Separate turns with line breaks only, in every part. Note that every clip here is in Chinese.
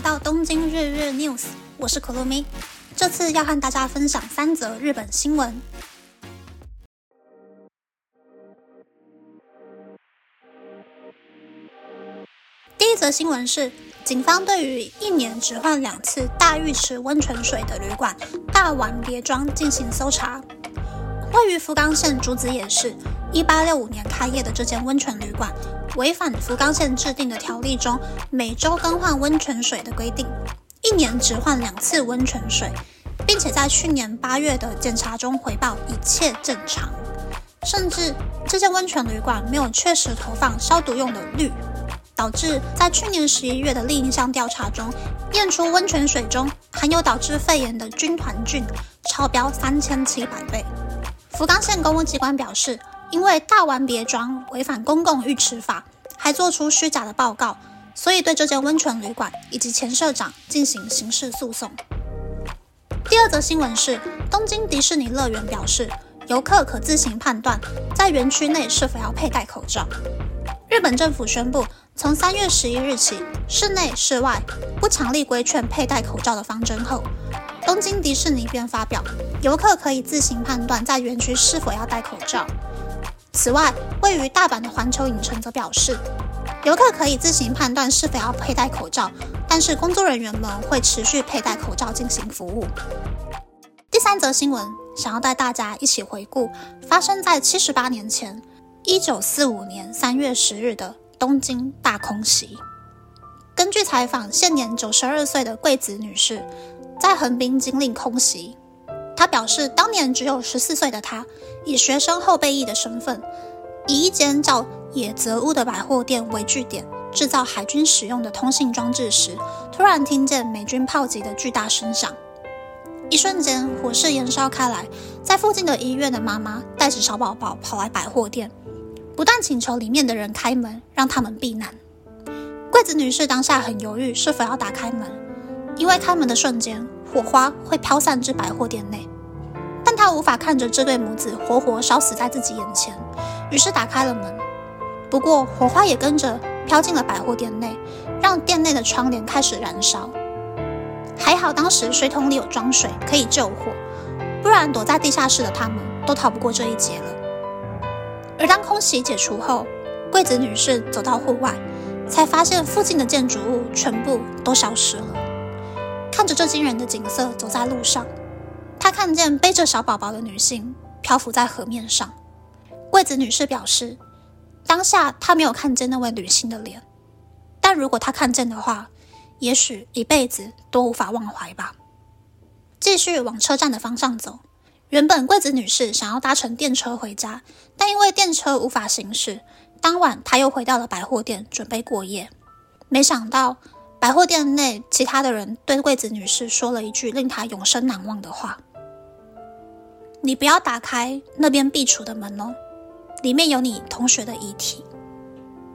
到东京日日 News，我是可露咪。这次要和大家分享三则日本新闻。第一则新闻是，警方对于一年只换两次大浴池温泉水的旅馆大丸别庄进行搜查。位于福冈县竹子野市，一八六五年开业的这间温泉旅馆。违反福冈县制定的条例中每周更换温泉水的规定，一年只换两次温泉水，并且在去年八月的检查中回报一切正常，甚至这间温泉旅馆没有确实投放消毒用的氯，导致在去年十一月的另一项调查中验出温泉水中含有导致肺炎的军团菌超标三千七百倍。福冈县公务机关表示。因为大丸别庄违反公共浴池法，还做出虚假的报告，所以对这间温泉旅馆以及前社长进行刑事诉讼。第二则新闻是，东京迪士尼乐园表示，游客可自行判断在园区内是否要佩戴口罩。日本政府宣布，从三月十一日起，室内、室外不强力规劝佩戴口罩的方针后，东京迪士尼便发表，游客可以自行判断在园区是否要戴口罩。此外，位于大阪的环球影城则表示，游客可以自行判断是否要佩戴口罩，但是工作人员们会持续佩戴口罩进行服务。第三则新闻，想要带大家一起回顾发生在七十八年前，一九四五年三月十日的东京大空袭。根据采访，现年九十二岁的桂子女士在横滨经历空袭。他表示，当年只有十四岁的他，以学生后备役的身份，以一间叫野泽屋的百货店为据点，制造海军使用的通信装置时，突然听见美军炮击的巨大声响。一瞬间，火势燃烧开来，在附近的医院的妈妈带着小宝宝跑来百货店，不断请求里面的人开门，让他们避难。柜子女士当下很犹豫，是否要打开门，因为开门的瞬间，火花会飘散至百货店内。他无法看着这对母子活活烧死在自己眼前，于是打开了门。不过火花也跟着飘进了百货店内，让店内的窗帘开始燃烧。还好当时水桶里有装水，可以救火，不然躲在地下室的他们都逃不过这一劫了。而当空袭解除后，贵子女士走到户外，才发现附近的建筑物全部都消失了。看着这惊人的景色，走在路上。他看见背着小宝宝的女性漂浮在河面上。贵子女士表示，当下她没有看见那位女性的脸，但如果她看见的话，也许一辈子都无法忘怀吧。继续往车站的方向走。原本贵子女士想要搭乘电车回家，但因为电车无法行驶，当晚她又回到了百货店准备过夜。没想到，百货店内其他的人对贵子女士说了一句令她永生难忘的话。你不要打开那边壁橱的门哦，里面有你同学的遗体。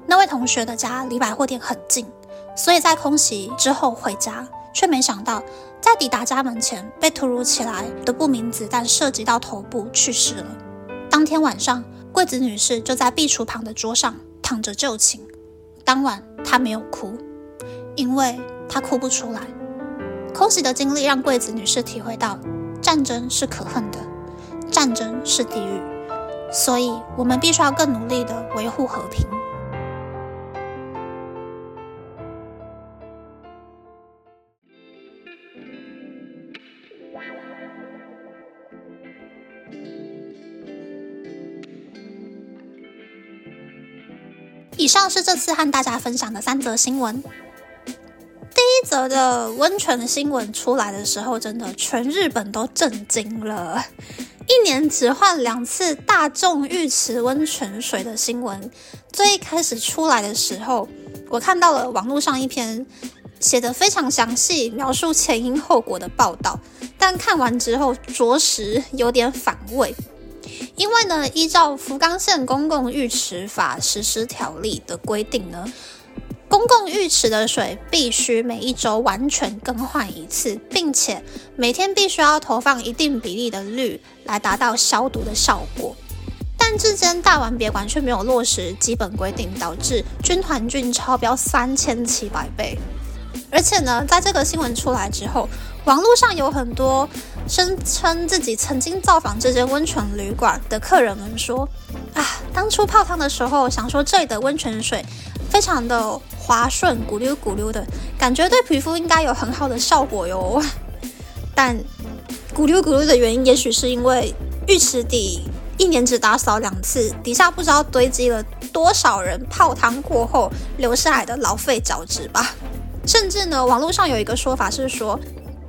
那位同学的家离百货店很近，所以在空袭之后回家，却没想到在抵达家门前被突如其来的不明子弹射击到头部去世了。当天晚上，桂子女士就在壁橱旁的桌上躺着就寝。当晚她没有哭，因为她哭不出来。空袭的经历让桂子女士体会到战争是可恨的。战争是地狱，所以我们必须要更努力的维护和平。以上是这次和大家分享的三则新闻。第一则的温泉新闻出来的时候，真的全日本都震惊了。一年只换两次大众浴池温泉水的新闻，最一开始出来的时候，我看到了网络上一篇写的非常详细描述前因后果的报道，但看完之后着实有点反胃，因为呢，依照福冈县公共浴池法实施条例的规定呢。公共浴池的水必须每一周完全更换一次，并且每天必须要投放一定比例的氯来达到消毒的效果。但这间大丸别馆却没有落实基本规定，导致军团菌超标三千七百倍。而且呢，在这个新闻出来之后，网络上有很多声称自己曾经造访这间温泉旅馆的客人们说：“啊，当初泡汤的时候，想说这里的温泉水非常的滑顺，咕溜咕溜的，感觉对皮肤应该有很好的效果哟。但咕溜咕溜的原因，也许是因为浴池底一年只打扫两次，底下不知道堆积了多少人泡汤过后留下来的老废角质吧。甚至呢，网络上有一个说法是说，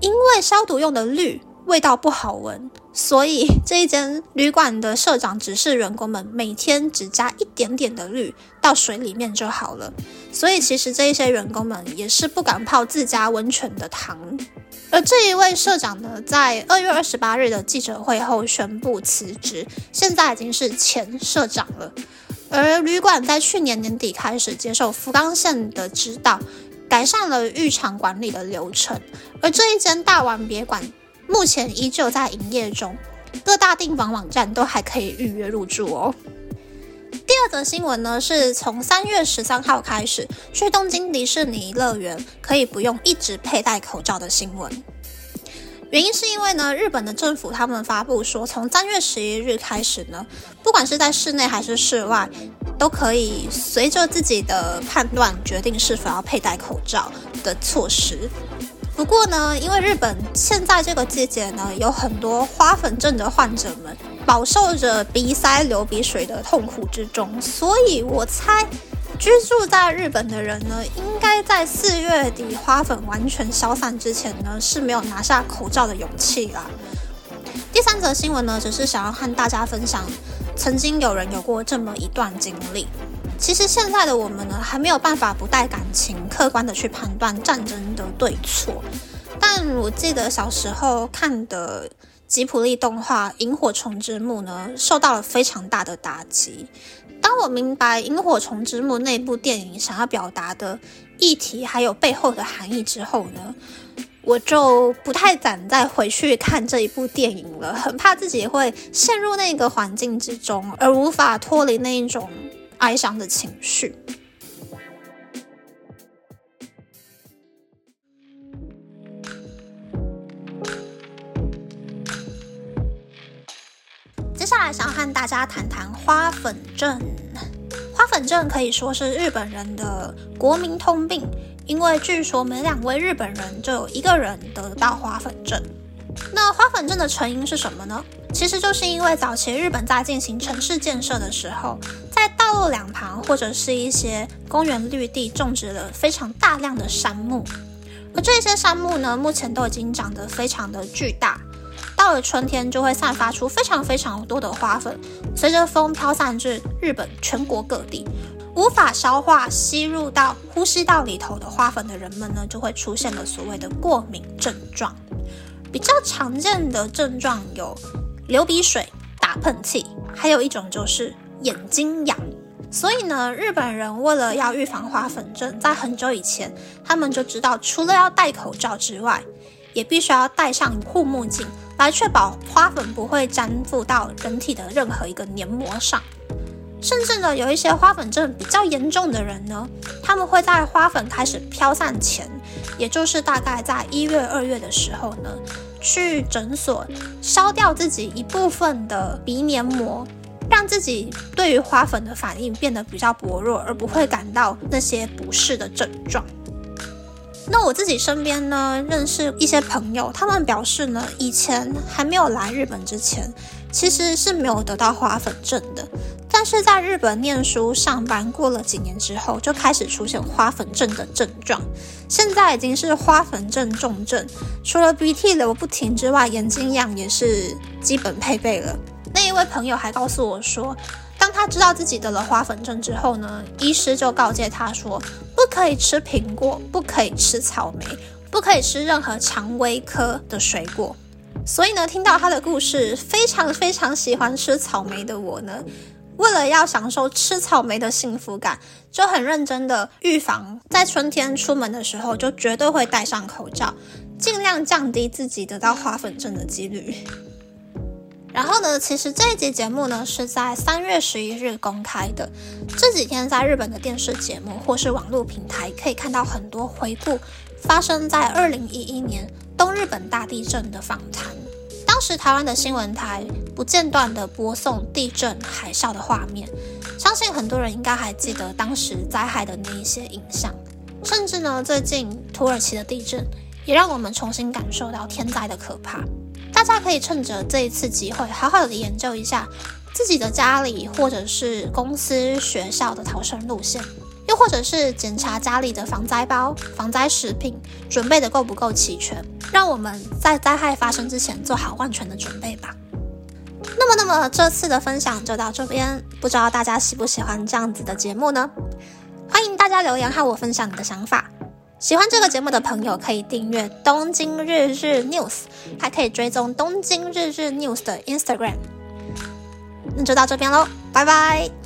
因为消毒用的氯味道不好闻，所以这一间旅馆的社长指示员工们每天只加一点点的氯到水里面就好了。所以其实这一些员工们也是不敢泡自家温泉的汤。而这一位社长呢，在二月二十八日的记者会后宣布辞职，现在已经是前社长了。而旅馆在去年年底开始接受福冈县的指导，改善了浴场管理的流程。而这一间大碗别馆目前依旧在营业中，各大订房网站都还可以预约入住哦。第二则新闻呢，是从三月十三号开始，去东京迪士尼乐园可以不用一直佩戴口罩的新闻。原因是因为呢，日本的政府他们发布说，从三月十一日开始呢，不管是在室内还是室外，都可以随着自己的判断决定是否要佩戴口罩的措施。不过呢，因为日本现在这个季节呢，有很多花粉症的患者们饱受着鼻塞、流鼻水的痛苦之中，所以我猜居住在日本的人呢，应该在四月底花粉完全消散之前呢，是没有拿下口罩的勇气啦。第三则新闻呢，只是想要和大家分享，曾经有人有过这么一段经历。其实现在的我们呢，还没有办法不带感情、客观的去判断战争的对错。但我记得小时候看的吉普力动画《萤火虫之墓》呢，受到了非常大的打击。当我明白《萤火虫之墓》那部电影想要表达的议题还有背后的含义之后呢，我就不太敢再回去看这一部电影了，很怕自己会陷入那个环境之中，而无法脱离那一种。哀伤的情绪。接下来想要和大家谈谈花粉症。花粉症可以说是日本人的国民通病，因为据说每两位日本人就有一个人得到花粉症。那花粉症的成因是什么呢？其实就是因为早期日本在进行城市建设的时候，在道路两旁或者是一些公园绿地种植了非常大量的杉木，而这些杉木呢，目前都已经长得非常的巨大，到了春天就会散发出非常非常多的花粉，随着风飘散至日本全国各地，无法消化吸入到呼吸道里头的花粉的人们呢，就会出现了所谓的过敏症状。比较常见的症状有流鼻水、打喷嚏，还有一种就是眼睛痒。所以呢，日本人为了要预防花粉症，在很久以前，他们就知道除了要戴口罩之外，也必须要戴上护目镜，来确保花粉不会粘附到人体的任何一个黏膜上。甚至呢，有一些花粉症比较严重的人呢，他们会在花粉开始飘散前，也就是大概在一月、二月的时候呢，去诊所烧掉自己一部分的鼻黏膜，让自己对于花粉的反应变得比较薄弱，而不会感到那些不适的症状。那我自己身边呢，认识一些朋友，他们表示呢，以前还没有来日本之前，其实是没有得到花粉症的。但是在日本念书、上班过了几年之后，就开始出现花粉症的症状。现在已经是花粉症重症，除了鼻涕流不停之外，眼睛痒也是基本配备了。那一位朋友还告诉我说，当他知道自己得了花粉症之后呢，医师就告诫他说，不可以吃苹果，不可以吃草莓，不可以吃任何蔷薇科的水果。所以呢，听到他的故事，非常非常喜欢吃草莓的我呢。为了要享受吃草莓的幸福感，就很认真的预防，在春天出门的时候就绝对会戴上口罩，尽量降低自己得到花粉症的几率。然后呢，其实这一集节目呢是在三月十一日公开的。这几天在日本的电视节目或是网络平台可以看到很多回顾发生在二零一一年东日本大地震的访谈。当时台湾的新闻台不间断地播送地震、海啸的画面，相信很多人应该还记得当时灾害的那一些影像。甚至呢，最近土耳其的地震也让我们重新感受到天灾的可怕。大家可以趁着这一次机会，好好的研究一下自己的家里或者是公司、学校的逃生路线。又或者是检查家里的防灾包、防灾食品准备的够不够齐全，让我们在灾害发生之前做好万全的准备吧。那么，那么这次的分享就到这边，不知道大家喜不喜欢这样子的节目呢？欢迎大家留言和我分享你的想法。喜欢这个节目的朋友可以订阅东京日日 news，还可以追踪东京日日 news 的 Instagram。那就到这边喽，拜拜。